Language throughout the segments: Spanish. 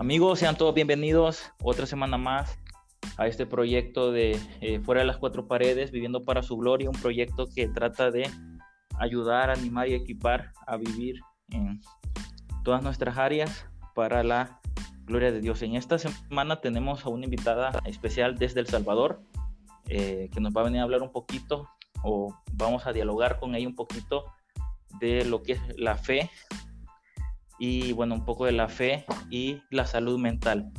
Amigos, sean todos bienvenidos otra semana más a este proyecto de eh, Fuera de las Cuatro Paredes, Viviendo para su Gloria, un proyecto que trata de ayudar, animar y equipar a vivir en todas nuestras áreas para la gloria de Dios. En esta semana tenemos a una invitada especial desde El Salvador, eh, que nos va a venir a hablar un poquito o vamos a dialogar con ella un poquito de lo que es la fe y bueno, un poco de la fe y la salud mental.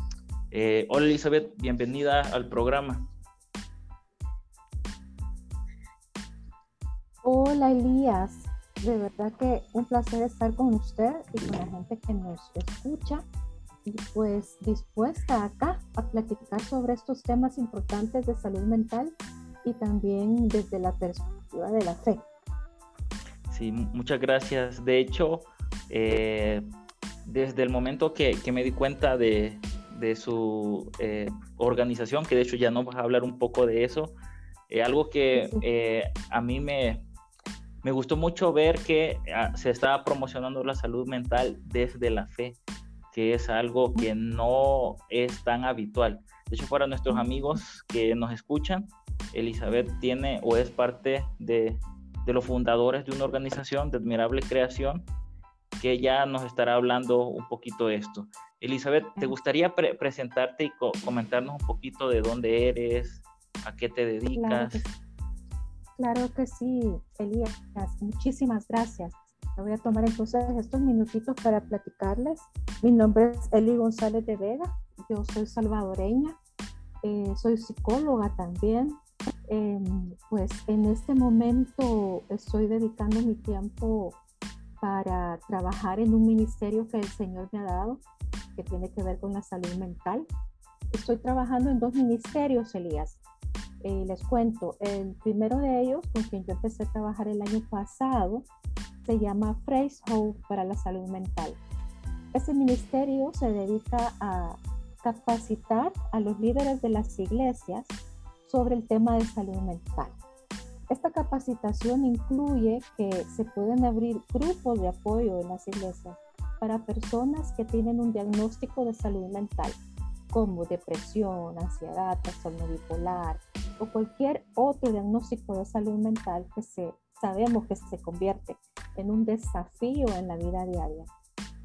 Eh, hola Elizabeth, bienvenida al programa. Hola Elías, de verdad que un placer estar con usted y con la gente que nos escucha y pues dispuesta acá a platicar sobre estos temas importantes de salud mental y también desde la perspectiva de la fe. Sí, muchas gracias. De hecho, eh, desde el momento que, me di cuenta de, su eh, organización, que de hecho ya no vas a hablar un poco de eso, eh, algo que a mí me, me gustó mucho ver que ah, se estaba promocionando la salud mental desde la fe, que es algo que no es tan habitual. De hecho, para nuestros amigos que nos escuchan, Elizabeth tiene o es parte de, de los fundadores de una organización de admirable creación que ya nos estará hablando un poquito de esto. Elizabeth, ¿te gustaría presentarte y comentarnos un poquito de dónde eres, a qué te dedicas? Claro que, sí, Elías, muchísimas gracias. Me voy a tomar entonces estos minutitos para platicarles. Mi nombre es Eli González de Vega, yo soy salvadoreña, eh, soy psicóloga también. Em, pues en este momento estoy dedicando mi tiempo para trabajar en un ministerio que el Señor me ha dado, que tiene que ver con la salud mental. Estoy trabajando en dos ministerios, Elías. Eh, les cuento, el primero de ellos, con quien yo empecé a trabajar el año pasado, se llama Phrase Hope para la salud mental. Ese ministerio se dedica a capacitar a los líderes de las iglesias sobre el tema de salud mental. Esta capacitación incluye que se pueden abrir grupos de apoyo en las iglesias para personas que tienen un diagnóstico de salud mental, como depresión, ansiedad, trastorno bipolar o cualquier otro diagnóstico de salud mental que se, sabemos que se convierte en un desafío en la vida diaria.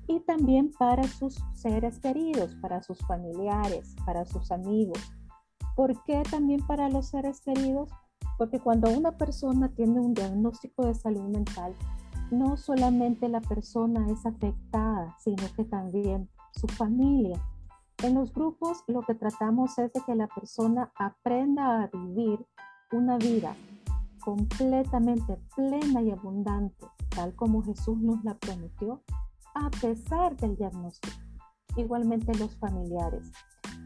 Y también para sus seres queridos, para sus familiares, para sus amigos. ¿Por qué también para los seres queridos? Porque cuando una persona tiene un diagnóstico de salud mental, no solamente la persona es afectada, sino que también su familia. En los grupos lo que tratamos es de que la persona aprenda a vivir una vida completamente plena y abundante, tal como Jesús nos la prometió, a pesar del diagnóstico. Igualmente los familiares.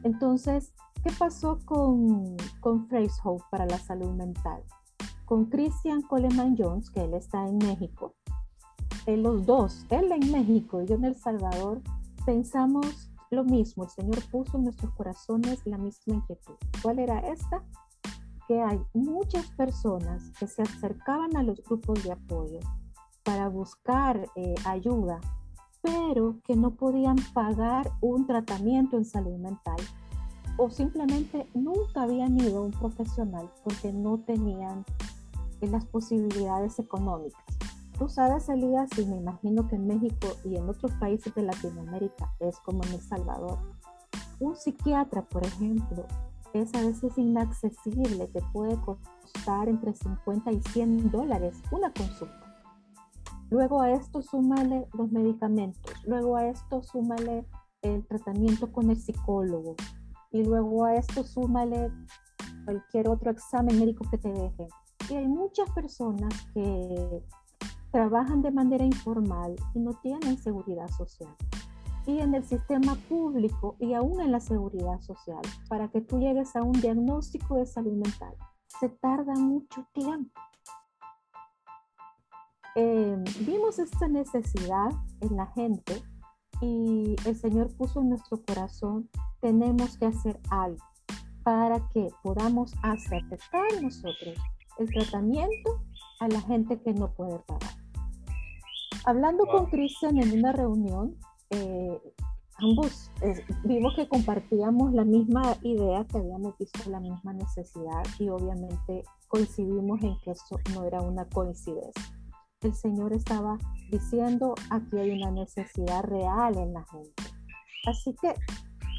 Entonces, ¿Qué pasó con, con Phrase Hope para la salud mental? Con Christian Coleman Jones, que él está en México, en los dos, él en México y yo en El Salvador, pensamos lo mismo. El Señor puso en nuestros corazones la misma inquietud. ¿Cuál era esta? Que hay muchas personas que se acercaban a los grupos de apoyo para buscar eh, ayuda, pero que no podían pagar un tratamiento en salud mental o simplemente nunca habían ido a un profesional porque no tenían las posibilidades económicas. Tú sabes, Elías, y me imagino que en México y en otros países de Latinoamérica es como en El Salvador. Un psiquiatra, por ejemplo, es a veces inaccesible, te puede costar entre 50 y 100 dólares una consulta. Luego a esto súmale los medicamentos, luego a esto súmale el tratamiento con el psicólogo, y luego a esto súmale cualquier otro examen médico que te deje. Y hay muchas personas que trabajan de manera informal y no tienen seguridad social. Y en el sistema público y aún en la seguridad social, para que tú llegues a un diagnóstico de salud mental, se tarda mucho tiempo. Eh, vimos esta necesidad en la gente y el Señor puso en nuestro corazón, tenemos que hacer algo para que podamos acercar nosotros el tratamiento a la gente que no puede pagar. Hablando con Cristian en una reunión, eh, ambos eh, vimos que compartíamos la misma idea, que habíamos visto la misma necesidad y obviamente coincidimos en que eso no era una coincidencia. El Señor estaba diciendo, aquí hay una necesidad real en la gente. Así que,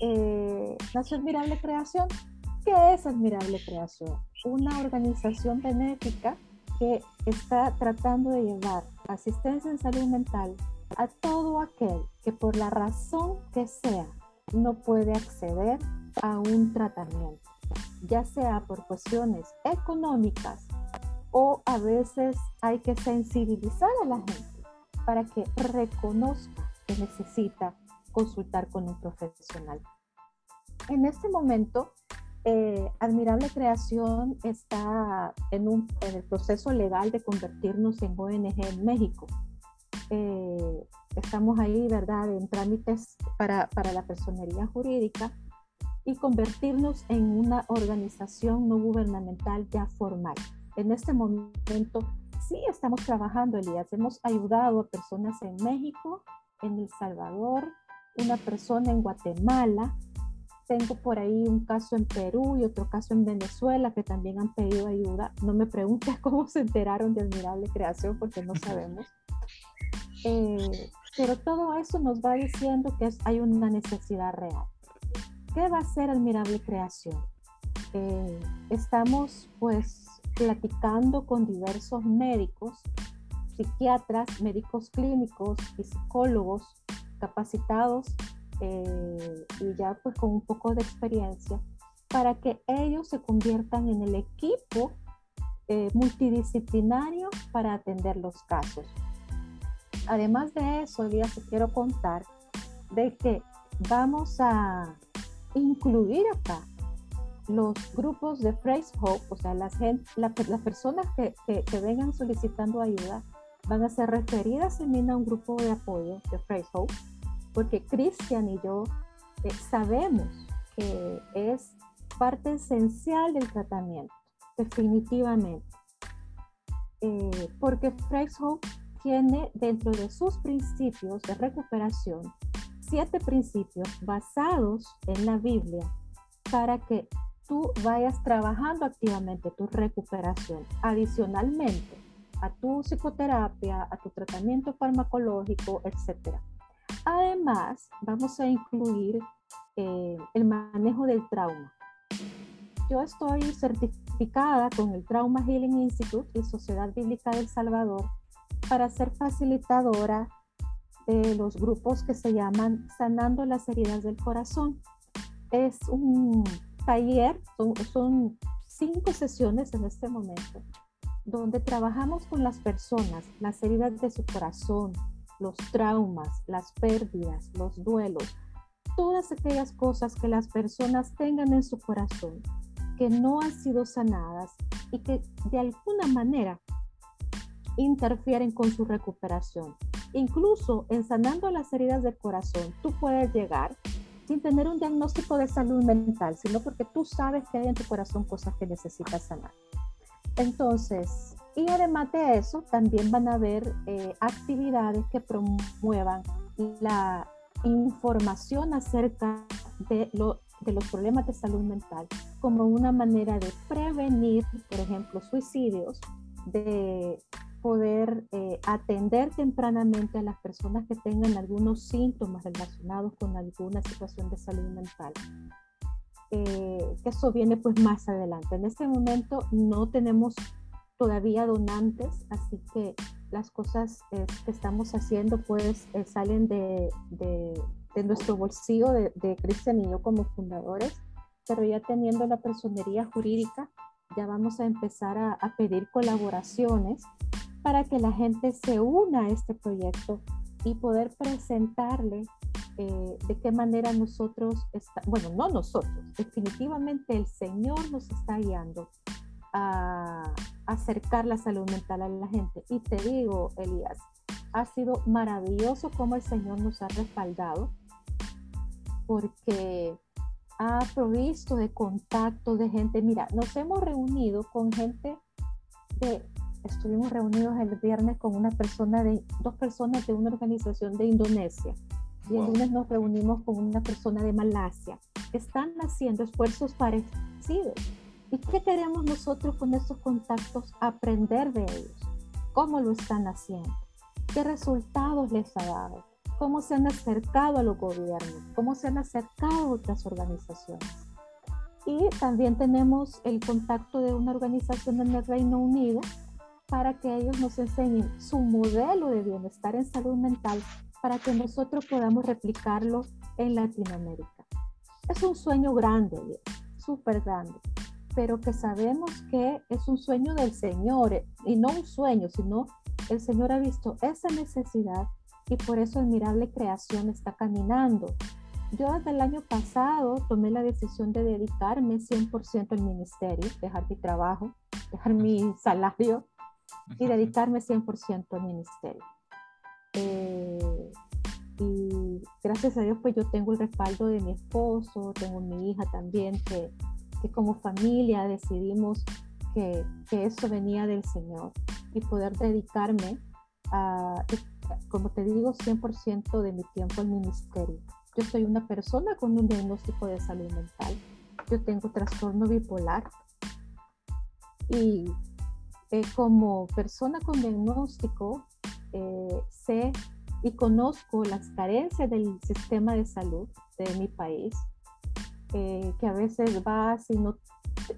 eh, nació Admirable Creación. ¿Qué es Admirable Creación? Una organización benéfica que está tratando de llevar asistencia en salud mental a todo aquel que por la razón que sea no puede acceder a un tratamiento, ya sea por cuestiones económicas o a veces hay que sensibilizar a la gente para que reconozca que necesita consultar con un profesional. En este momento, eh, Admirable Creación está en, un, en el proceso legal de convertirnos en ONG en México. Eh, estamos ahí, ¿verdad?, en trámites para, para la personería jurídica y convertirnos en una organización no gubernamental ya formal. En este momento sí estamos trabajando, Elías. Hemos ayudado a personas en México, en El Salvador, una persona en Guatemala. Tengo por ahí un caso en Perú y otro caso en Venezuela que también han pedido ayuda. No me preguntes cómo se enteraron de Admirable Creación porque no sabemos. Eh, pero todo eso nos va diciendo que hay una necesidad real. ¿Qué va a ser Admirable Creación? Eh, estamos pues platicando con diversos médicos, psiquiatras, médicos clínicos y psicólogos capacitados eh, y ya pues con un poco de experiencia para que ellos se conviertan en el equipo multidisciplinario para atender los casos. Además de eso, hoy día te quiero contar de que vamos a incluir acá los grupos de Phrase Hope, o sea, las, las personas que, que, vengan solicitando ayuda van a ser referidas en a un grupo de apoyo de Phrase Hope, porque Cristian y yo eh, sabemos que es parte esencial del tratamiento, definitivamente. Eh, porque Phrase Hope tiene dentro de sus principios de recuperación siete principios basados en la Biblia para que tú vayas trabajando activamente tu recuperación. Adicionalmente a tu psicoterapia, a tu tratamiento farmacológico, etc. Además, vamos a incluir eh, el manejo del trauma. Yo estoy certificada con el Trauma Healing Institute y Sociedad Bíblica del Salvador para ser facilitadora de los grupos que se llaman Sanando las heridas del corazón. Es un taller, son, cinco sesiones en este momento, donde trabajamos con las personas, las heridas de su corazón, los traumas, las pérdidas, los duelos, todas aquellas cosas que las personas tengan en su corazón, que no han sido sanadas y que de alguna manera interfieren con su recuperación. Incluso en sanando las heridas del corazón, tú puedes llegar sin tener un diagnóstico de salud mental, sino porque tú sabes que hay en tu corazón cosas que necesitas sanar. Entonces, y además de eso, también van a haber eh, actividades que promuevan la información acerca de, los problemas de salud mental como una manera de prevenir, por ejemplo, suicidios, de poder eh, atender tempranamente a las personas que tengan algunos síntomas relacionados con alguna situación de salud mental. Eh, eso viene pues más adelante. En este momento no tenemos todavía donantes, así que las cosas eh, que estamos haciendo pues salen de, de, nuestro bolsillo de, Cristian y yo como fundadores, pero ya teniendo la personería jurídica, ya vamos a empezar a pedir colaboraciones para que la gente se una a este proyecto y poder presentarle eh, de qué manera nosotros, está, bueno, no nosotros, definitivamente el Señor nos está guiando a acercar la salud mental a la gente. Y te digo, Elías, ha sido maravilloso cómo el Señor nos ha respaldado, porque ha provisto de contacto de gente. Mira, nos hemos reunido con gente de estuvimos reunidos el viernes con una persona de, dos personas de una organización de Indonesia, y el lunes nos reunimos con una persona de Malasia. Están haciendo esfuerzos parecidos. ¿Y qué queremos nosotros con estos contactos? Aprender de ellos. ¿Cómo lo están haciendo? ¿Qué resultados les ha dado? ¿Cómo se han acercado a los gobiernos? ¿Cómo se han acercado a otras organizaciones? Y también tenemos el contacto de una organización en el Reino Unido para que ellos nos enseñen su modelo de bienestar en salud mental para que nosotros podamos replicarlo en Latinoamérica. Es un sueño grande, súper grande, pero que sabemos que es un sueño del Señor, y no un sueño, sino el Señor ha visto esa necesidad y por eso Admirable Creación está caminando. Yo desde el año pasado tomé la decisión de dedicarme 100% al ministerio, dejar mi trabajo, dejar mi salario y dedicarme 100% al ministerio. Eh, y gracias a Dios, pues yo tengo el respaldo de mi esposo, tengo mi hija también, que, que como familia decidimos que, que, eso venía del Señor y poder dedicarme a, como te digo, 100% de mi tiempo al ministerio. Yo soy una persona con un diagnóstico de salud mental. Yo tengo trastorno bipolar y eh, como persona con diagnóstico, eh, sé y conozco las carencias del sistema de salud de mi país, eh, que a veces va si no,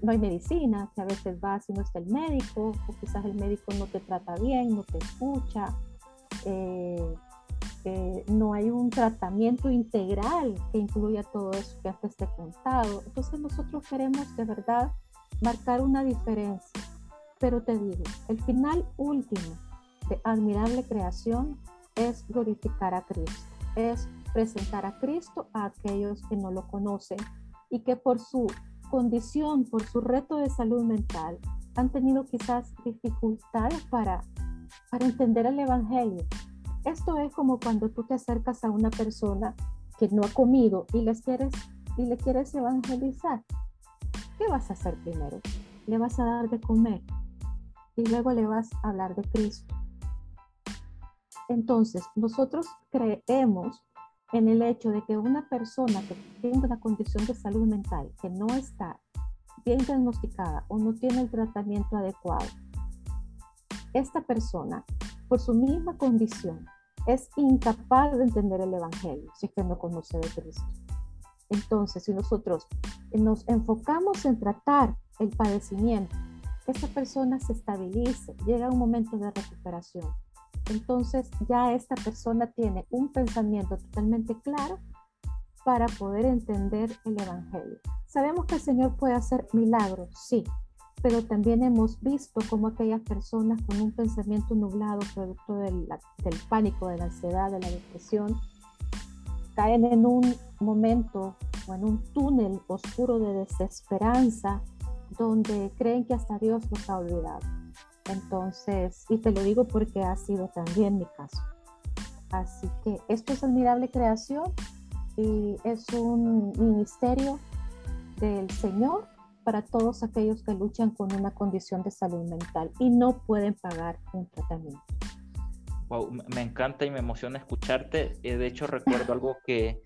no hay medicina, que a veces va si no está el médico, o quizás el médico no te trata bien, no te escucha, no hay un tratamiento integral que incluya todo eso que antes te he contado. Entonces nosotros queremos de verdad marcar una diferencia pero te digo, el final último de admirable creación es glorificar a Cristo, es presentar a Cristo a aquellos que no lo conocen y que por su condición, por su reto de salud mental, han tenido quizás dificultades para, para entender el Evangelio. Esto es como cuando tú te acercas a una persona que no ha comido y, les quieres, y le quieres evangelizar. ¿Qué vas a hacer primero? Le vas a dar de comer y luego le vas a hablar de Cristo. Entonces, nosotros creemos en el hecho de que una persona que tiene una condición de salud mental que no está bien diagnosticada o no tiene el tratamiento adecuado, esta persona, por su misma condición, es incapaz de entender el Evangelio si es que no conoce de Cristo. Entonces, si nosotros nos enfocamos en tratar el padecimiento esa persona se estabilice, llega un momento de recuperación. Entonces ya esta persona tiene un pensamiento totalmente claro para poder entender el Evangelio. Sabemos que el Señor puede hacer milagros, sí, pero también hemos visto cómo aquellas personas con un pensamiento nublado, producto del, pánico, de la ansiedad, de la depresión, caen en un momento o en un túnel oscuro de desesperanza donde creen que hasta Dios los ha olvidado. Entonces, y te lo digo porque ha sido también mi caso. Así que esto es admirable creación y es un ministerio del Señor para todos aquellos que luchan con una condición de salud mental y no pueden pagar un tratamiento. Wow, me encanta y me emociona escucharte. Eh, de hecho, recuerdo algo que,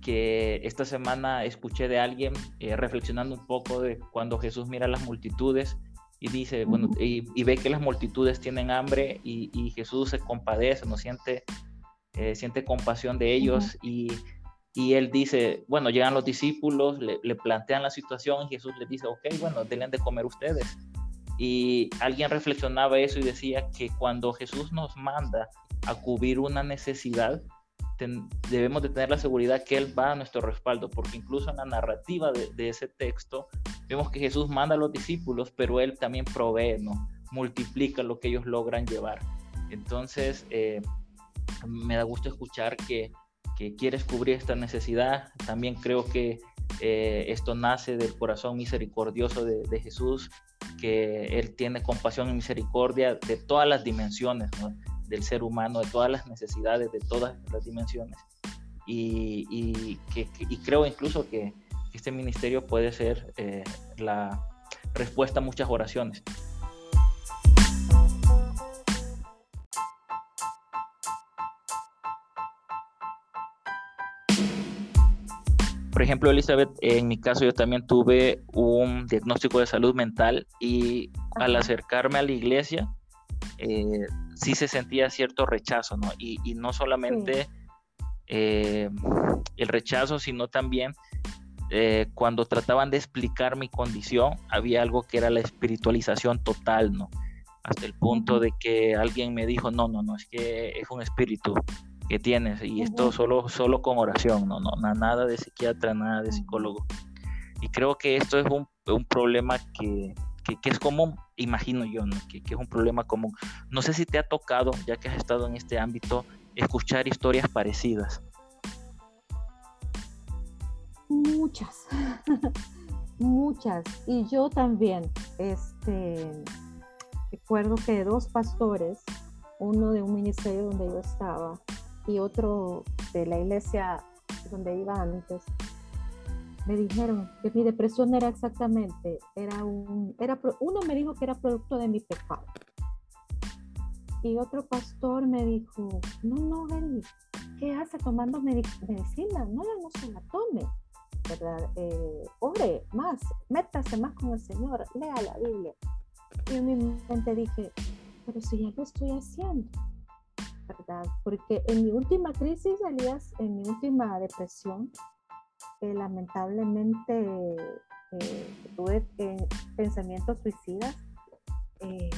que esta semana escuché de alguien eh, reflexionando un poco de cuando Jesús mira a las multitudes y dice, bueno, y, ve que las multitudes tienen hambre y, Jesús se compadece, no siente, eh, siente compasión de ellos y, y, él dice, bueno, llegan los discípulos, le, le, plantean la situación y Jesús le dice, ok, bueno, denle de comer ustedes. Y alguien reflexionaba eso y decía que cuando Jesús nos manda a cubrir una necesidad, debemos de tener la seguridad que Él va a nuestro respaldo, porque incluso en la narrativa de, ese texto vemos que Jesús manda a los discípulos, pero Él también provee, ¿no? multiplica lo que ellos logran llevar. Entonces, eh, me da gusto escuchar que, que, quieres cubrir esta necesidad. También creo que eh, esto nace del corazón misericordioso de, de, Jesús, que Él tiene compasión y misericordia de todas las dimensiones, ¿no? Del ser humano, de todas las necesidades, de todas las dimensiones. Y, que, creo incluso que este ministerio puede ser eh, la respuesta a muchas oraciones. Por ejemplo, Elizabeth, en mi caso yo también tuve un diagnóstico de salud mental y al acercarme a la iglesia, eh, sí se sentía cierto rechazo, ¿no? Y, no solamente eh, el rechazo, sino también eh, cuando trataban de explicar mi condición, había algo que era la espiritualización total, ¿no? Hasta el punto de que alguien me dijo, no, no, no, es que es un espíritu que tienes y esto solo, solo con oración, no, no, nada de psiquiatra, nada de psicólogo. Y creo que esto es un, un problema que, que, es común, imagino yo, que, que, es un problema común. No sé si te ha tocado, ya que has estado en este ámbito, escuchar historias parecidas. Muchas, muchas. Y yo también, este, recuerdo que dos pastores, uno de un ministerio donde yo estaba y otro de la iglesia donde iba antes, me dijeron que mi depresión era exactamente, era un, era, uno me dijo que era producto de mi pecado. Y otro pastor me dijo, no, no, Eli, ¿qué hace tomando medicina? No, no se la tome, ¿verdad? Eh, ore más, métase más con el Señor, lea la Biblia. Y en mi mente dije, pero si ya lo estoy haciendo, ¿verdad? Porque en mi última crisis, Elías, en mi última depresión, lamentablemente eh, tuve eh, pensamientos suicidas, eh,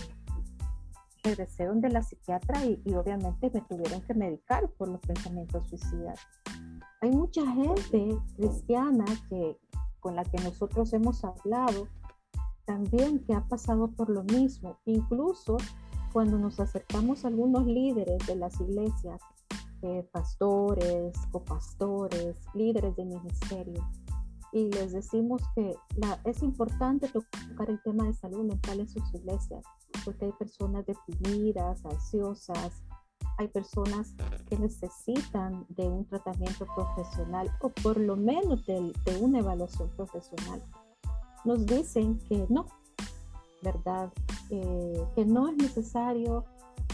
regresé donde la psiquiatra y, obviamente me tuvieron que medicar por los pensamientos suicidas. Hay mucha gente cristiana que, con la que nosotros hemos hablado también que ha pasado por lo mismo. Incluso cuando nos acercamos a algunos líderes de las iglesias eh, pastores, copastores, líderes de ministerio. Y les decimos que la, es importante tocar el tema de salud mental en sus iglesias, porque hay personas deprimidas, ansiosas, hay personas que necesitan de un tratamiento profesional o por lo menos de, de una evaluación profesional. Nos dicen que no, ¿verdad? Eh, que no es necesario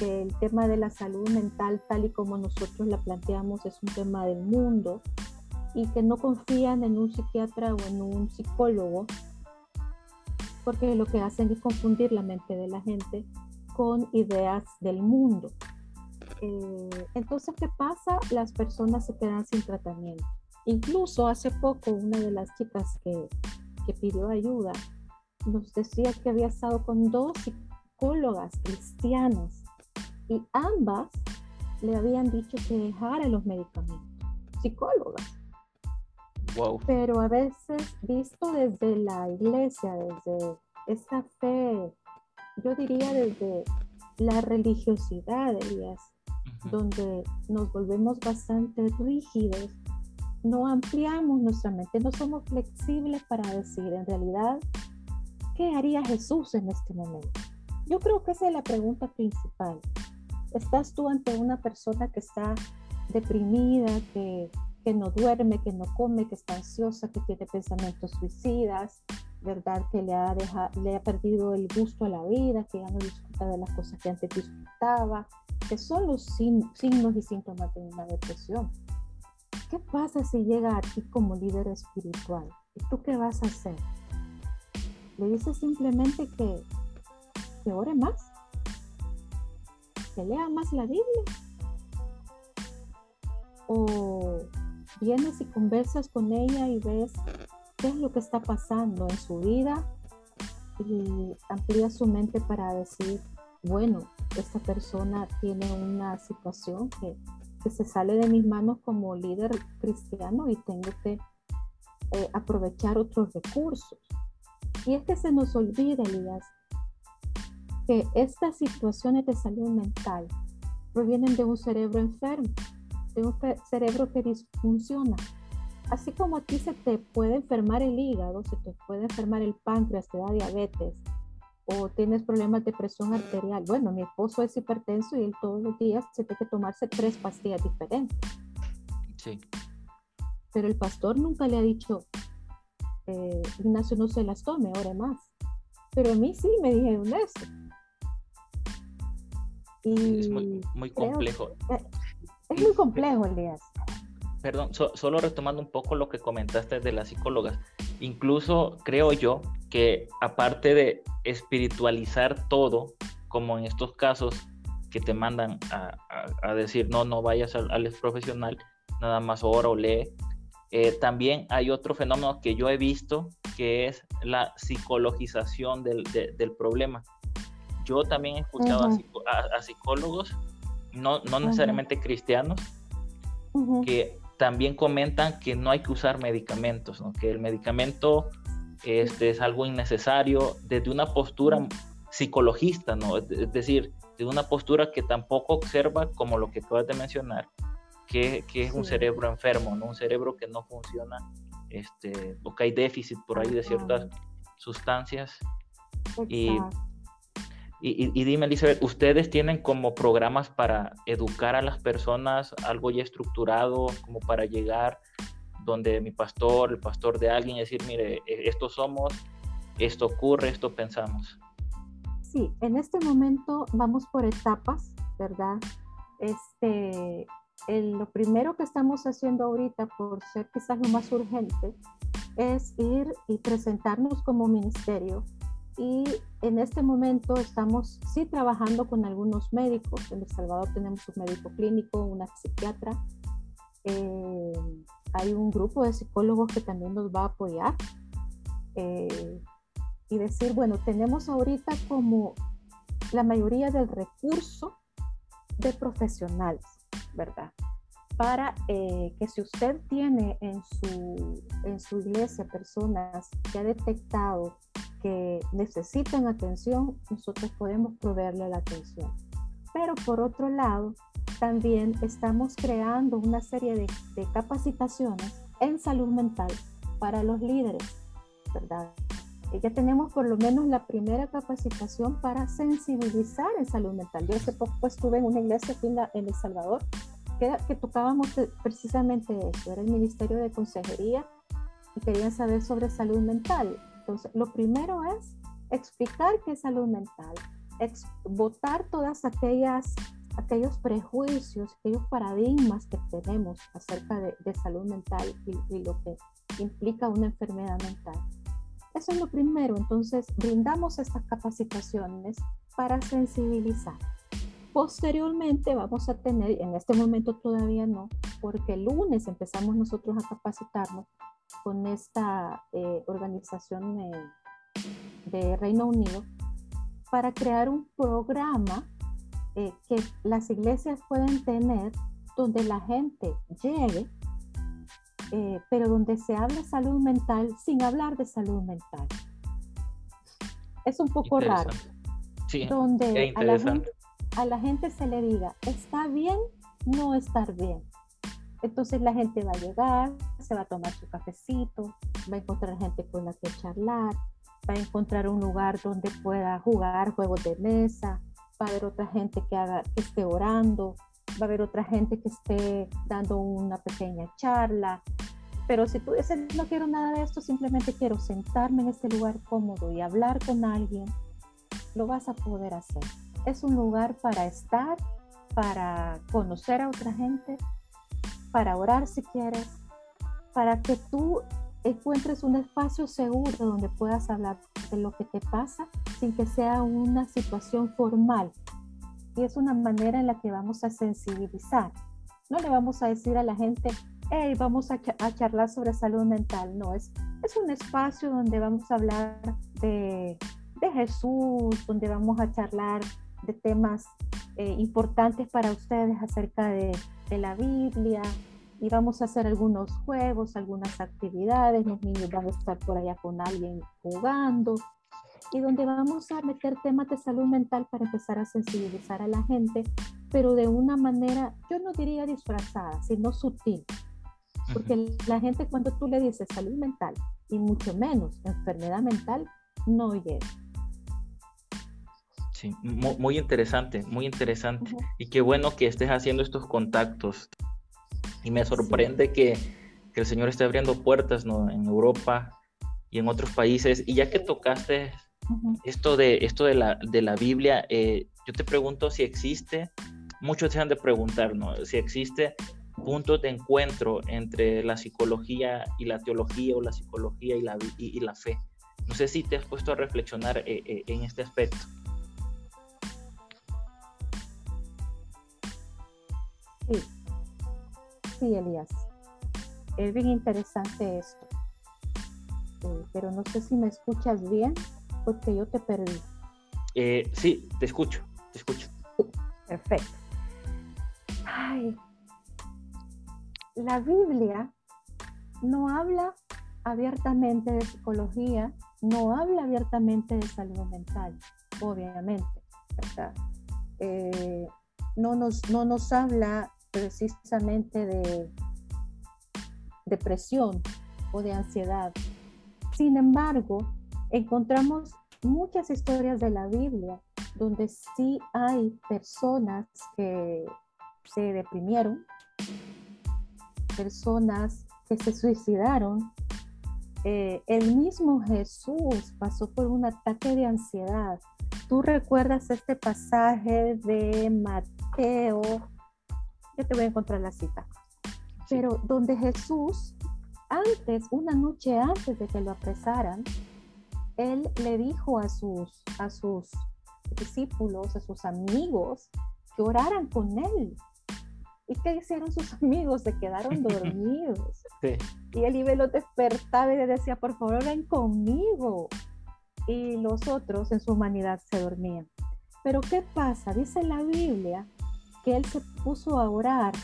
que el tema de la salud mental, tal y como nosotros la planteamos, es un tema del mundo y que no confían en un psiquiatra o en un psicólogo, porque lo que hacen es confundir la mente de la gente con ideas del mundo. Eh, entonces, ¿qué pasa? Las personas se quedan sin tratamiento. Incluso hace poco una de las chicas que, que pidió ayuda nos decía que había estado con dos psicólogas cristianas y ambas le habían dicho que dejara los medicamentos, psicólogas. Wow. Pero a veces visto desde la iglesia, desde esa fe, yo diría desde la religiosidad, Elías, donde nos volvemos bastante rígidos, no ampliamos nuestra mente, no somos flexibles para decir en realidad, ¿qué haría Jesús en este momento? Yo creo que esa es la pregunta principal. ¿Estás tú ante una persona que está deprimida, que, que no duerme, que no come, que está ansiosa, que tiene pensamientos suicidas, ¿verdad? Que le ha, le ha perdido el gusto a la vida, que ya no disfruta de las cosas que antes disfrutaba, que son los signos y síntomas de una depresión. ¿Qué pasa si llega a ti como líder espiritual? ¿Y tú qué vas a hacer? Le dices simplemente que, que ore más, que lea más la Biblia. O vienes y conversas con ella y ves qué es lo que está pasando en su vida y amplías su mente para decir, bueno, esta persona tiene una situación que, que se sale de mis manos como líder cristiano y tengo que eh, aprovechar otros recursos. Y es que se nos olvida, Elías, que estas situaciones de salud mental provienen de un cerebro enfermo, de un cerebro que disfunciona. Así como a ti se te puede enfermar el hígado, se te puede enfermar el páncreas, te da diabetes, o tienes problemas de presión arterial. Bueno, mi esposo es hipertenso y él todos los días se tiene que tomarse tres pastillas diferentes. Sí. Pero el pastor nunca le ha dicho, eh, Ignacio, no se las tome, ore más. Pero a mí sí me dijeron es muy, complejo. es muy complejo, Elías. perdón, solo retomando un poco lo que comentaste de las psicólogas, incluso creo yo que aparte de espiritualizar todo, como en estos casos que te mandan a, decir, no, no vayas al, al, profesional, nada más ora o lee, eh, también hay otro fenómeno que yo he visto que es la psicologización del, del problema. Yo también he escuchado a, psicólogos, no, no necesariamente cristianos, que también comentan que no hay que usar medicamentos, ¿no? que el medicamento este, es algo innecesario desde una postura psicologista, ¿no? es decir, de una postura que tampoco observa como lo que acabas de mencionar, que, que es un cerebro enfermo, ¿no? un cerebro que no funciona, este, o que hay déficit por ahí de ciertas sustancias. Y y, dime, Elizabeth, ¿ustedes tienen como programas para educar a las personas algo ya estructurado, como para llegar donde mi pastor, el pastor de alguien, decir, mire, e, esto somos, esto ocurre, esto pensamos? Sí, en este momento vamos por etapas, ¿verdad? Este, lo primero que estamos haciendo ahorita, por ser quizás lo más urgente, es ir y presentarnos como ministerio y en este momento estamos sí trabajando con algunos médicos. En El Salvador tenemos un médico clínico, una psiquiatra. Eh, hay un grupo de psicólogos que también nos va a apoyar. Eh, y decir, bueno, tenemos ahorita como la mayoría del recurso de profesionales, ¿verdad? Para eh, que si usted tiene en su, en su iglesia personas que ha detectado que necesitan atención, nosotros podemos proveerle la atención. Pero por otro lado, también estamos creando una serie de, capacitaciones en salud mental para los líderes, ¿verdad? Ya tenemos por lo menos la primera capacitación para sensibilizar en salud mental. Yo hace poco estuve en una iglesia aquí en, El Salvador que, que tocábamos precisamente eso, era el Ministerio de Consejería y querían saber sobre salud mental entonces, lo primero es explicar qué es salud mental, votar todas aquellas aquellos prejuicios, aquellos paradigmas que tenemos acerca de, salud mental y, lo que implica una enfermedad mental. Eso es lo primero, entonces brindamos estas capacitaciones para sensibilizar. Posteriormente vamos a tener, en este momento todavía no, porque el lunes empezamos nosotros a capacitarnos con esta eh, organización de Reino Unido para crear un programa eh, que las iglesias pueden tener donde la gente llegue, eh, pero donde se hable salud mental sin hablar de salud mental. Es un poco raro. Sí, donde a la, gente, a la gente se le diga, está bien no estar bien entonces la gente va a llegar, se va a tomar su cafecito, va a encontrar gente con la que charlar, va a encontrar un lugar donde pueda jugar juegos de mesa, va a haber otra gente que, haga, que esté orando, va a haber otra gente que esté dando una pequeña charla. Pero si tú dices, no quiero nada de esto, simplemente quiero sentarme en este lugar cómodo y hablar con alguien, lo vas a poder hacer. Es un lugar para estar, para conocer a otra gente, para orar si quieres, para que tú encuentres un espacio seguro donde puedas hablar de lo que te pasa sin que sea una situación formal. Y es una manera en la que vamos a sensibilizar. No le vamos a decir a la gente, hey, vamos a, charlar sobre salud mental. No, es, es un espacio donde vamos a hablar de, Jesús, donde vamos a charlar de temas eh, importantes para ustedes acerca de, de la Biblia y vamos a hacer algunos juegos, algunas actividades, los niños van a estar por allá con alguien jugando y donde vamos a meter temas de salud mental para empezar a sensibilizar a la gente, pero de una manera, yo no diría disfrazada, sino sutil. Porque la gente cuando tú le dices salud mental y mucho menos enfermedad mental, no llega. Sí, muy, interesante, muy interesante. Y qué bueno que estés haciendo estos contactos. Y me sorprende que, que, el Señor esté abriendo puertas ¿no? en Europa y en otros países. Y ya que tocaste esto, de, esto de, la, de la Biblia, eh, yo te pregunto si existe, muchos se han de preguntar, ¿no? Si existe puntos de encuentro entre la psicología y la teología o la psicología y la, y, la fe. No sé si te has puesto a reflexionar eh, eh, en este aspecto. Sí, sí, Elías. Es bien interesante esto. pero no sé si me escuchas bien porque yo te perdí. Eh, sí, te escucho, te escucho. Perfecto. Ay, la Biblia no habla abiertamente de psicología, no habla abiertamente de salud mental, obviamente. Eh, no, nos, no nos habla precisamente de depresión o de ansiedad. Sin embargo, encontramos muchas historias de la Biblia donde sí hay personas que se deprimieron, personas que se suicidaron. Eh, el mismo Jesús pasó por un ataque de ansiedad. ¿Tú recuerdas este pasaje de Mateo? Yo te voy a encontrar la cita. Pero donde Jesús, antes, una noche antes de que lo apresaran, él le dijo a sus, a sus discípulos, a sus amigos, que oraran con él. ¿Y qué hicieron sus amigos? Se quedaron dormidos. Y él iba y los despertaba y le decía, por favor, oren conmigo. Y los otros en su humanidad se dormían. Pero ¿qué pasa? Dice la Biblia que él se puso a orar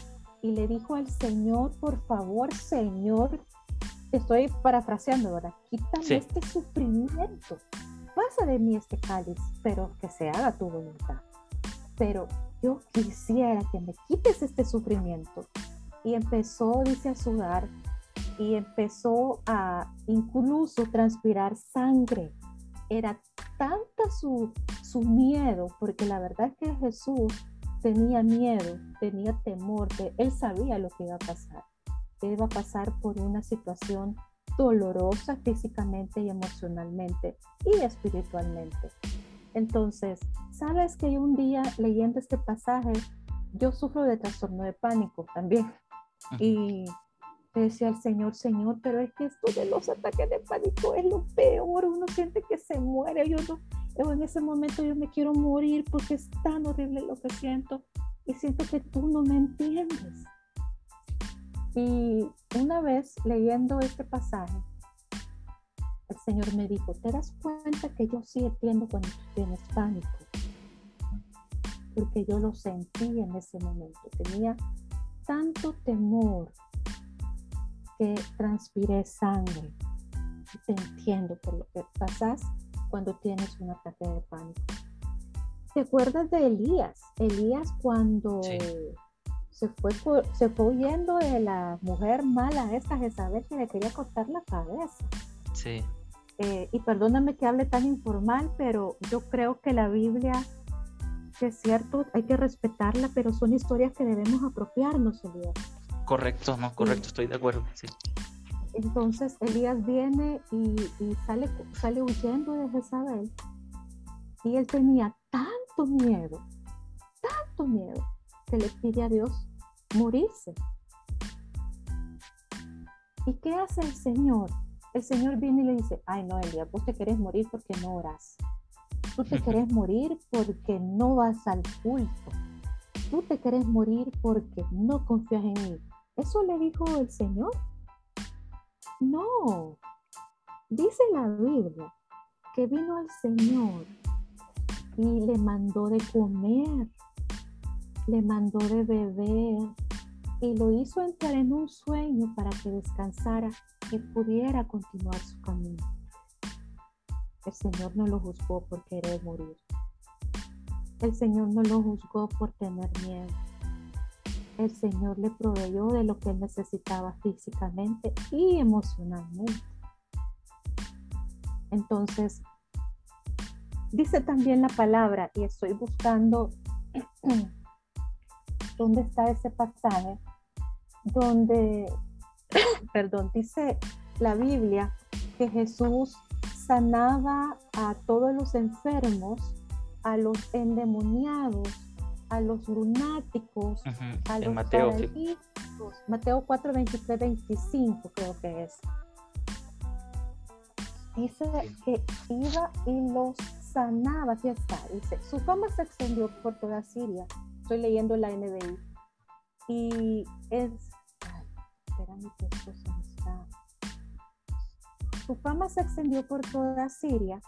y le dijo al Señor, por favor, Señor, estoy parafraseando ahora, quítame este sufrimiento, pasa de mí este cáliz, pero que se haga tu voluntad. Pero yo quisiera que me quites este sufrimiento. Y empezó, dice, a sudar y empezó a incluso transpirar sangre. Era tanta su, su miedo, porque la verdad es que Jesús tenía miedo, tenía temor, de, él sabía lo que iba a pasar va a pasar por una situación dolorosa físicamente y emocionalmente y espiritualmente. Entonces, sabes que un día leyendo este pasaje, yo sufro de trastorno de pánico también. Y decía al Señor, Señor, pero es que esto de los ataques de pánico es lo peor, uno siente que se muere, yo no, en ese momento yo me quiero morir porque es tan horrible lo que siento y siento que tú no me entiendes. Y una vez leyendo este pasaje, el Señor me dijo, ¿te das cuenta que yo sí entiendo cuando tienes pánico? Porque yo lo sentí en ese momento. Tenía tanto temor que transpiré sangre. te entiendo por lo que pasas cuando tienes un ataque de pánico. ¿Te acuerdas de Elías? Elías cuando se fue, se fue huyendo de la mujer mala, esta Jezabel, que le quería cortar la cabeza. Sí. Eh, y perdóname que hable tan informal, pero yo creo que la Biblia, que es cierto, hay que respetarla, pero son historias que debemos apropiarnos, Elías. Correcto, no, correcto, estoy de acuerdo, sí. Entonces Elías viene y, y, sale, sale huyendo de Jezabel y él tenía tanto miedo, tanto miedo, que le pide a Dios morirse. ¿Y qué hace el Señor? El Señor viene y le dice, ay no, Elia, vos te querés morir porque no oras. Tú te querés morir porque no vas al culto. Tú te querés morir porque no confías en mí. ¿Eso le dijo el Señor? No. Dice la Biblia que vino el Señor y le mandó de comer le mandó de beber y lo hizo entrar en un sueño para que descansara y pudiera continuar su camino. El Señor no lo juzgó por querer morir. El Señor no lo juzgó por tener miedo. El Señor le proveyó de lo que él necesitaba físicamente y emocionalmente. Entonces, dice también la palabra, y estoy buscando ¿dónde está ese pasaje? Donde, perdón, dice la Biblia que Jesús sanaba a todos los enfermos, a los endemoniados a los lunáticos, a los Mateo, Mateo 4, 23, 25 creo que es. Dice que iba y los sanaba, aquí está, dice, su fama se extendió por toda Siria, estoy leyendo la NBI, y es, ay, espérame que esto se está, su fama se extendió por toda Siria,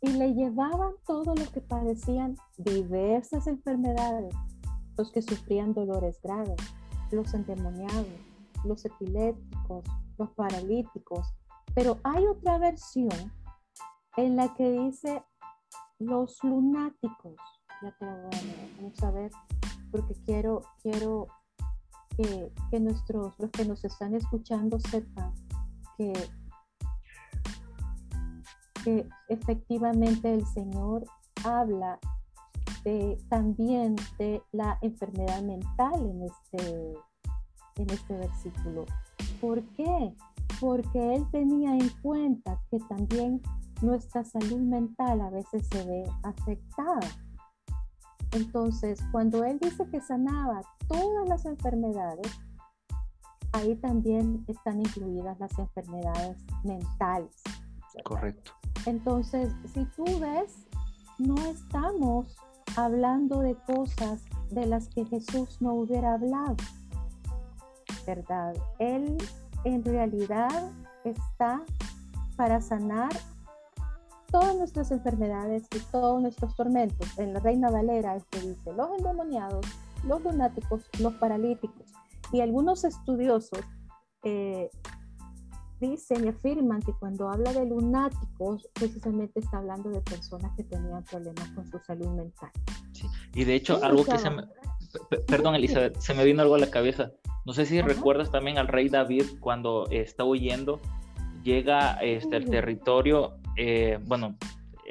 y le llevaban todo lo que padecían diversas enfermedades, los que sufrían dolores graves, los endemoniados, los epilépticos, los paralíticos. Pero hay otra versión en la que dice los lunáticos. Ya te voy a Vamos a ver, porque quiero, quiero que, que nuestros, los que nos están escuchando sepan que que efectivamente el Señor habla de, también de la enfermedad mental en este, en este versículo. ¿Por qué? Porque Él tenía en cuenta que también nuestra salud mental a veces se ve afectada. Entonces, cuando Él dice que sanaba todas las enfermedades, ahí también están incluidas las enfermedades mentales. Correcto. Entonces, si tú ves, no estamos hablando de cosas de las que Jesús no hubiera hablado, ¿verdad? Él en realidad está para sanar todas nuestras enfermedades y todos nuestros tormentos. En la Reina Valera esto dice, los endemoniados, los lunáticos, los paralíticos. Y algunos estudiosos eh, dicen y afirman que cuando habla de lunáticos, precisamente está hablando de personas que tenían problemas con su salud mental. Sí. Y de hecho, algo que se me... Perdón, Elizabeth, se me vino algo a la cabeza. No sé si recuerdas también al rey David cuando está huyendo, llega este, al territorio, eh, bueno,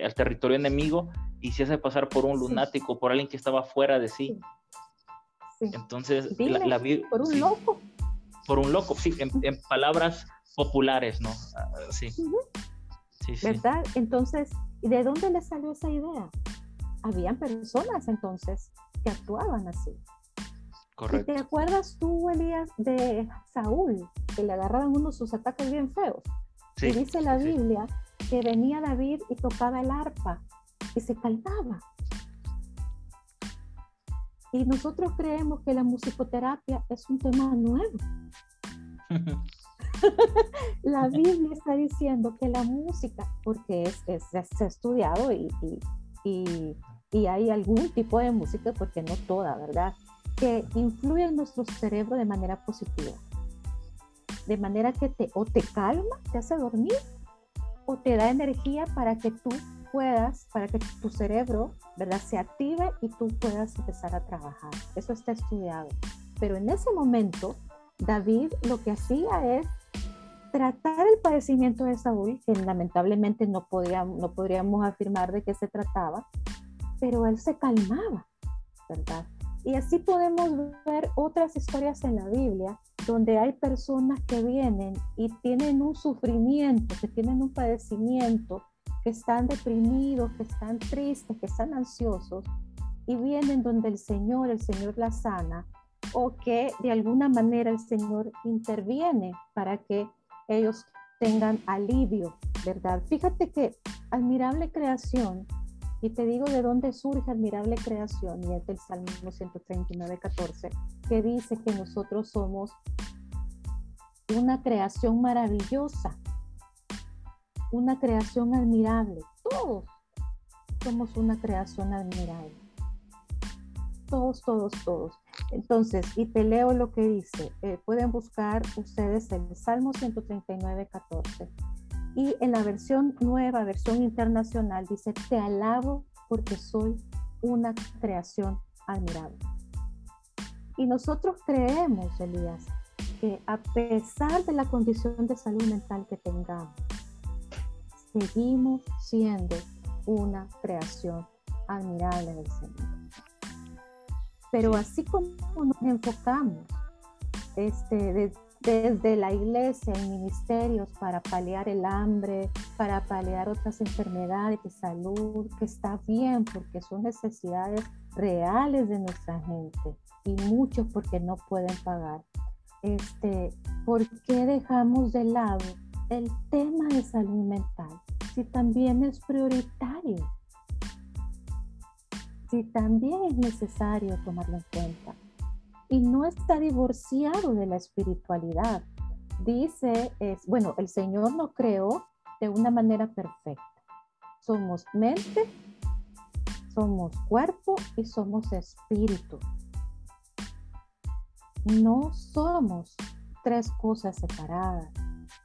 al territorio enemigo y se hace pasar por un lunático, por alguien que estaba fuera de sí. Entonces, la, por un loco. Por un loco, sí, en palabras populares, ¿no? Ah, sí. sí, ¿Verdad? Entonces, ¿de dónde le salió esa idea? Habían personas entonces que actuaban así. Correcto. ¿Te acuerdas tú, Elías, de Saúl, que le agarraban unos sus ataques bien feos? Sí, y dice la Biblia que venía David y tocaba el arpa y se calmaba. Y nosotros creemos que la musicoterapia es un tema nuevo. la Biblia está diciendo que la música, porque es, es, estudiado y, y, y, hay algún tipo de música, porque no toda, ¿verdad? Que influye en nuestro cerebro de manera positiva. De manera que te o te calma, te hace dormir, o te da energía para que tú puedas, para que tu cerebro, ¿verdad? Se active y tú puedas empezar a trabajar. Eso está estudiado. Pero en ese momento, David lo que hacía es tratar el padecimiento de Saúl, que lamentablemente no, no podríamos afirmar de qué se trataba, pero él se calmaba, ¿verdad? Y así podemos ver otras historias en la Biblia donde hay personas que vienen y tienen un sufrimiento, que tienen un padecimiento, que están deprimidos, que están tristes, que están ansiosos, y vienen donde el Señor, el Señor la sana, o que de alguna manera el Señor interviene para que ellos tengan alivio, ¿verdad? Fíjate que admirable creación, y te digo de dónde surge admirable creación, y es del Salmo 139, 14, que dice que nosotros somos una creación maravillosa, una creación admirable. Todos somos una creación admirable. Todos, todos, todos. Entonces, y te leo lo que dice. Eh, pueden buscar ustedes el Salmo 139, 14. Y en la versión nueva, versión internacional, dice, te alabo porque soy una creación admirable. Y nosotros creemos, Elías, que a pesar de la condición de salud mental que tengamos, seguimos siendo una creación admirable del Señor. Pero así como nos enfocamos este, desde la iglesia en ministerios para paliar el hambre, para paliar otras enfermedades de salud, que está bien porque son necesidades reales de nuestra gente y muchos porque no pueden pagar. Este, ¿Por qué dejamos de lado el tema de salud mental si también es prioritario? Si también es necesario tomarlo en cuenta. Y no está divorciado de la espiritualidad. Dice, es, bueno, el Señor nos creó de una manera perfecta. Somos mente, somos cuerpo y somos espíritu. No somos tres cosas separadas.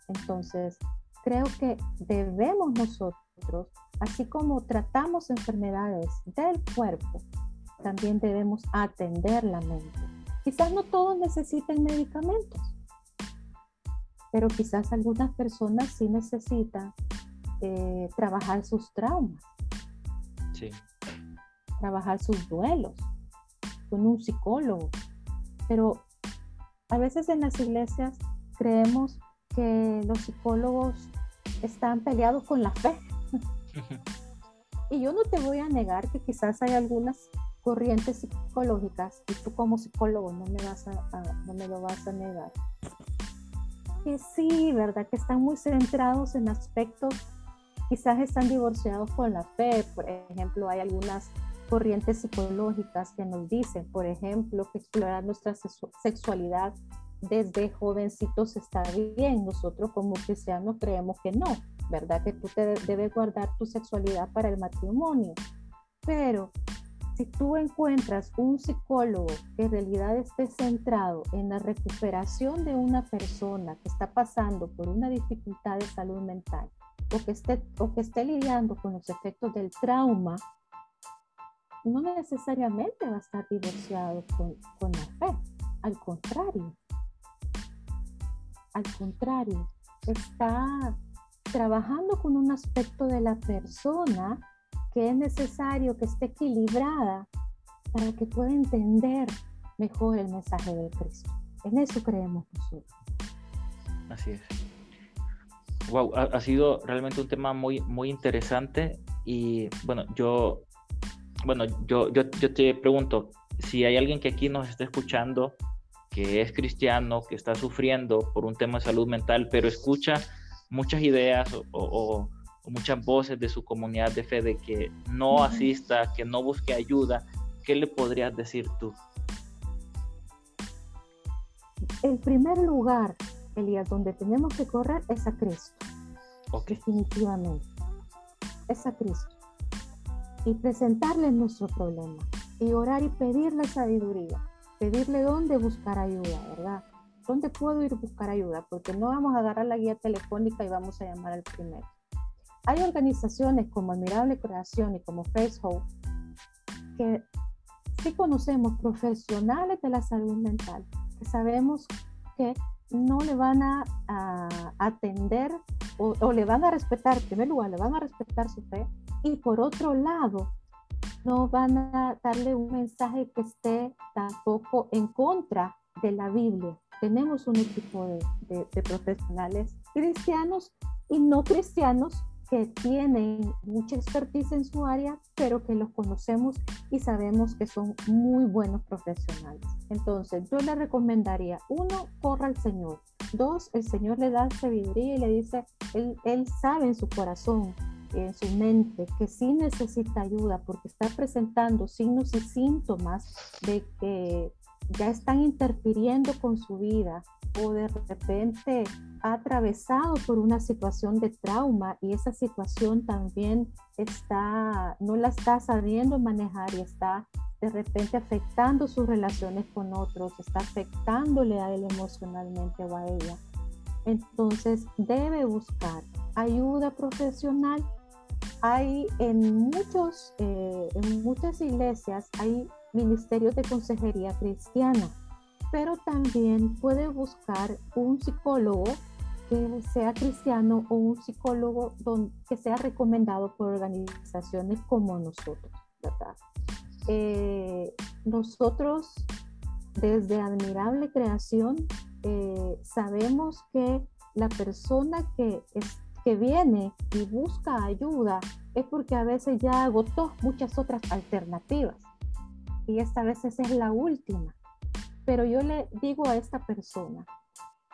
Entonces, creo que debemos nosotros, así como tratamos enfermedades del cuerpo, también debemos atender la mente. Quizás no todos necesiten medicamentos, pero quizás algunas personas sí necesitan eh, trabajar sus traumas. Trabajar sus duelos con un psicólogo. Pero a veces en las iglesias creemos que los psicólogos están peleados con la fe. y yo no te voy a negar que quizás hay algunas corrientes psicológicas y tú como psicólogo no me, vas no me lo vas a negar que sí, ¿verdad? Que están muy centrados en aspectos, quizás están divorciados con la fe. Por ejemplo, hay algunas corrientes psicológicas que nos dicen, por ejemplo, que explorar nuestra sexualidad desde jovencitos está bien. Nosotros como cristianos creemos que no, ¿verdad? Que tú te debes guardar tu sexualidad para el matrimonio. Pero si tú encuentras un psicólogo que en realidad esté centrado en la recuperación de una persona que está pasando por una dificultad de salud mental o que esté, o que esté lidiando con los efectos del trauma, no necesariamente va a estar divorciado con, con la fe. Al contrario, al contrario, está trabajando con un aspecto de la persona que es necesario que esté equilibrada para que pueda entender mejor el mensaje de Cristo. En eso creemos nosotros. Así es. Wow, ha, sido realmente un tema muy, muy interesante y bueno, yo, bueno, yo, yo, yo te pregunto, si hay alguien que aquí nos está escuchando que es cristiano, que está sufriendo por un tema de salud mental, pero escucha muchas ideas o muchas voces de su comunidad de fe de que no asista, que no busque ayuda, ¿qué le podrías decir tú? El primer lugar, Elías, donde tenemos que correr es a Cristo. Definitivamente. Es a Cristo. Y presentarle nuestro problema. Y orar y pedirle sabiduría. Pedirle dónde buscar ayuda, ¿verdad? ¿Dónde puedo ir a buscar ayuda? Porque no vamos a agarrar la guía telefónica y vamos a llamar al primero. Hay organizaciones como Admirable Creación y como Hope que sí conocemos profesionales de la salud mental, que sabemos que no le van a, atender o, o, le van a respetar, en primer lugar, le van a respetar su fe y por otro lado, no van a darle un mensaje que esté tampoco en contra de la Biblia. Tenemos un equipo de, profesionales cristianos y no cristianos que tienen mucha expertise en su área, pero que los conocemos y sabemos que son muy buenos profesionales. Entonces, yo le recomendaría, uno, corra al Señor. Dos, el Señor le da sabiduría y le dice, él, él sabe en su corazón, en su mente, que sí necesita ayuda porque está presentando signos y síntomas de que ya están interfiriendo con su vida o de repente ha atravesado por una situación de trauma y esa situación también está, no la está sabiendo manejar y está de repente afectando sus relaciones con otros, está afectándole a él emocionalmente o a ella. Entonces debe buscar ayuda profesional. Hay en, muchos, eh, en muchas iglesias, hay ministerios de consejería cristiana pero también puede buscar un psicólogo que sea cristiano o un psicólogo que sea recomendado por organizaciones como nosotros, eh, nosotros, desde Admirable Creación, eh, sabemos que la persona que, es, que viene y busca ayuda es porque a veces ya agotó muchas otras alternativas. y esta vez es la última. Pero yo le digo a esta persona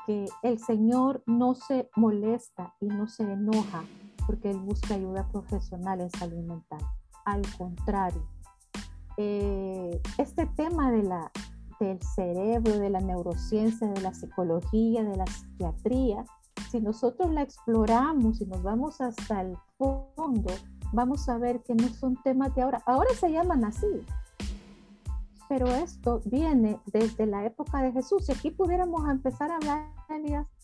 que el Señor no se molesta y no se enoja porque Él busca ayuda profesional en salud mental. Al contrario, eh, este tema de la, del cerebro, de la neurociencia, de la psicología, de la psiquiatría, si nosotros la exploramos y nos vamos hasta el fondo, vamos a ver que no son temas de ahora. Ahora se llaman así, pero esto viene desde la época de Jesús. Y aquí pudiéramos empezar a hablar,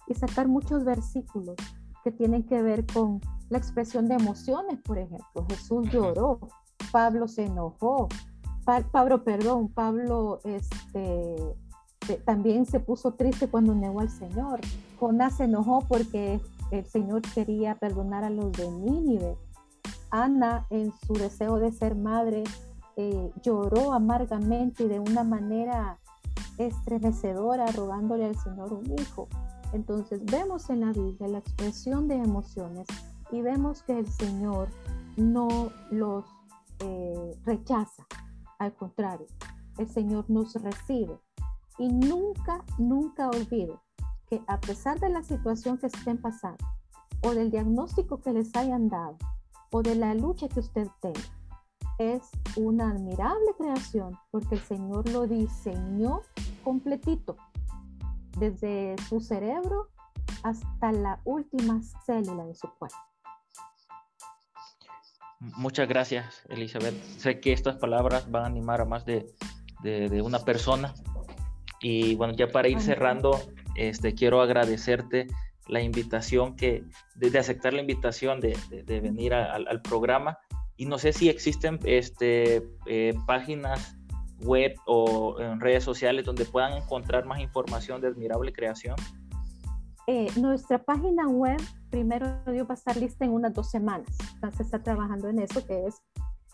y sacar muchos versículos que tienen que ver con la expresión de emociones, por ejemplo. Jesús lloró, Pablo se enojó, Pablo, perdón, Pablo este, también se puso triste cuando negó al Señor. Jonás se enojó porque el Señor quería perdonar a los de Nínive. Ana, en su deseo de ser madre, eh, lloró amargamente y de una manera estremecedora, rogándole al Señor un hijo. Entonces vemos en la Biblia la expresión de emociones y vemos que el Señor no los eh, rechaza, al contrario, el Señor nos recibe. Y nunca, nunca olvide que a pesar de la situación que estén pasando, o del diagnóstico que les hayan dado, o de la lucha que usted tenga, es una admirable creación porque el Señor lo diseñó completito, desde su cerebro hasta la última célula de su cuerpo. Muchas gracias, Elizabeth. Sé que estas palabras van a animar a más de, de, una persona. Y bueno, ya para ir cerrando, este, quiero agradecerte la invitación que, de, aceptar la invitación de, de venir al programa y no sé si existen este, eh, páginas web o en redes sociales donde puedan encontrar más información de Admirable Creación. Eh, nuestra página web, primero va a estar lista en unas dos semanas. Se está trabajando en eso, que es,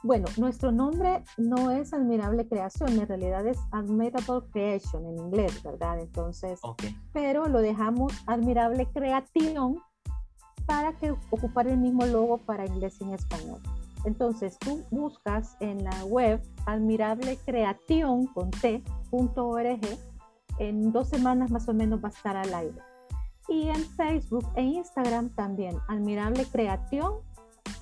bueno, nuestro nombre no es Admirable Creación, en realidad es Admirable Creation en inglés, ¿verdad? Entonces, pero lo dejamos Admirable Creación para que ocupar el mismo logo para inglés y en español. Entonces tú buscas en la web admirablecreation.org, en dos semanas más o menos va a estar al aire. Y en Facebook e Instagram también, Admirable Creación.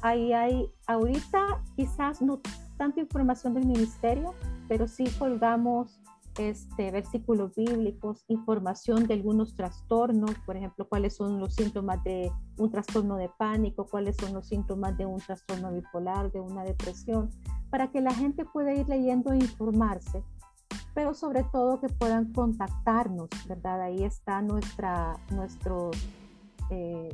Ahí hay ahorita quizás no tanta información del ministerio, pero sí colgamos este, versículos bíblicos, información de algunos trastornos, por ejemplo, cuáles son los síntomas de un trastorno de pánico, cuáles son los síntomas de un trastorno bipolar, de una depresión, para que la gente pueda ir leyendo e informarse, pero sobre todo que puedan contactarnos, ¿verdad? Ahí está nuestra, nuestro eh,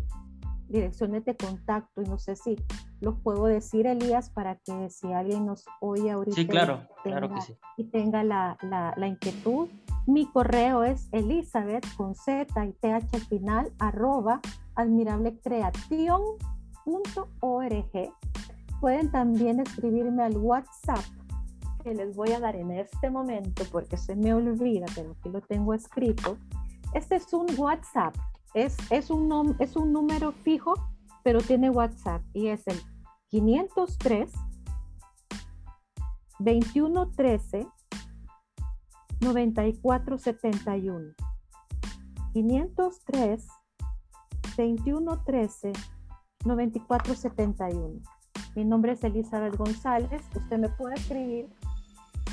direcciones de contacto y no sé si lo puedo decir, Elías, para que si alguien nos oye ahorita claro, tenga, y tenga la, la, inquietud. Mi correo es Elizabeth con Z y TH al final arroba admirablecreation.org. Pueden también escribirme al WhatsApp que les voy a dar en este momento porque se me olvida, pero aquí lo tengo escrito. Este es un WhatsApp es, un, es un número fijo, pero tiene WhatsApp y es el 503 2113 9471. 503 2113 9471. Mi nombre es Elizabeth González. Usted me puede escribir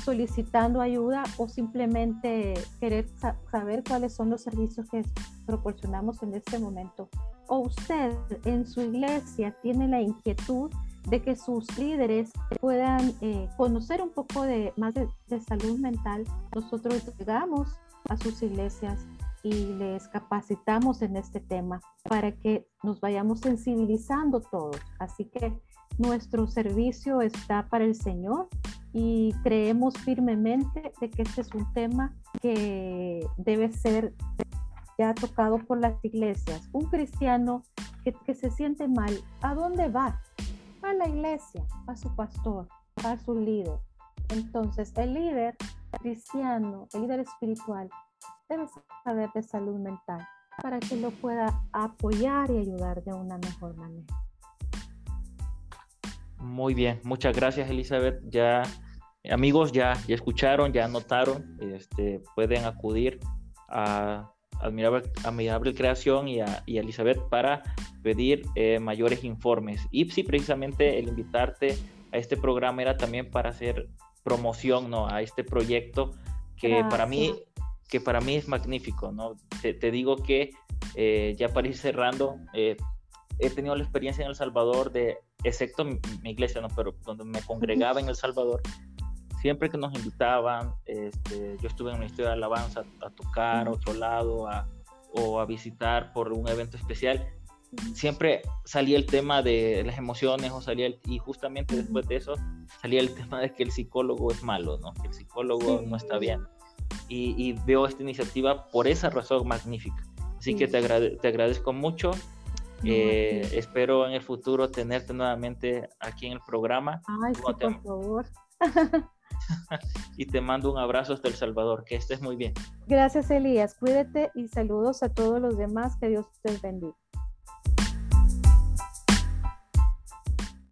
solicitando ayuda o simplemente querer saber cuáles son los servicios que proporcionamos en este momento. O usted en su iglesia tiene la inquietud de que sus líderes puedan eh, conocer un poco de, más de, de salud mental, nosotros llegamos a sus iglesias y les capacitamos en este tema para que nos vayamos sensibilizando todos. Así que nuestro servicio está para el Señor y creemos firmemente de que este es un tema que debe ser ya tocado por las iglesias. Un cristiano que, se siente mal, ¿a dónde va? A la iglesia, a su pastor, a su líder. Entonces, el líder cristiano, el líder espiritual, debe saber de salud mental para que lo pueda apoyar y ayudar de una mejor manera. Muy bien, muchas gracias Elizabeth. Ya amigos ya, ya escucharon, ya notaron, este, pueden acudir a Admirable, Admirable Creación y a, y Elizabeth para pedir eh, mayores informes. Y sí, precisamente el invitarte a este programa era también para hacer promoción ¿no? a este proyecto que para mí que para mí es magnífico, ¿no? Te, digo que eh, ya para ir cerrando, eh, he tenido la experiencia en El Salvador de, excepto mi, iglesia, ¿no? Pero donde me congregaba en El Salvador, siempre que nos invitaban, este, yo estuve en una historia de alabanza a, tocar a otro lado o a visitar por un evento especial, siempre salía el tema de las emociones o salía y justamente después de eso salía el tema de que el psicólogo es malo, ¿no? Que el psicólogo no está bien. Y, veo esta iniciativa por esa razón magnífica. Así que te, te, agradezco mucho. Eh, espero en el futuro tenerte nuevamente aquí en el programa. Ay, sí, por favor. y te mando un abrazo hasta El Salvador. Que estés muy bien. Gracias, Elías. Cuídate y saludos a todos los demás. Que Dios te bendiga.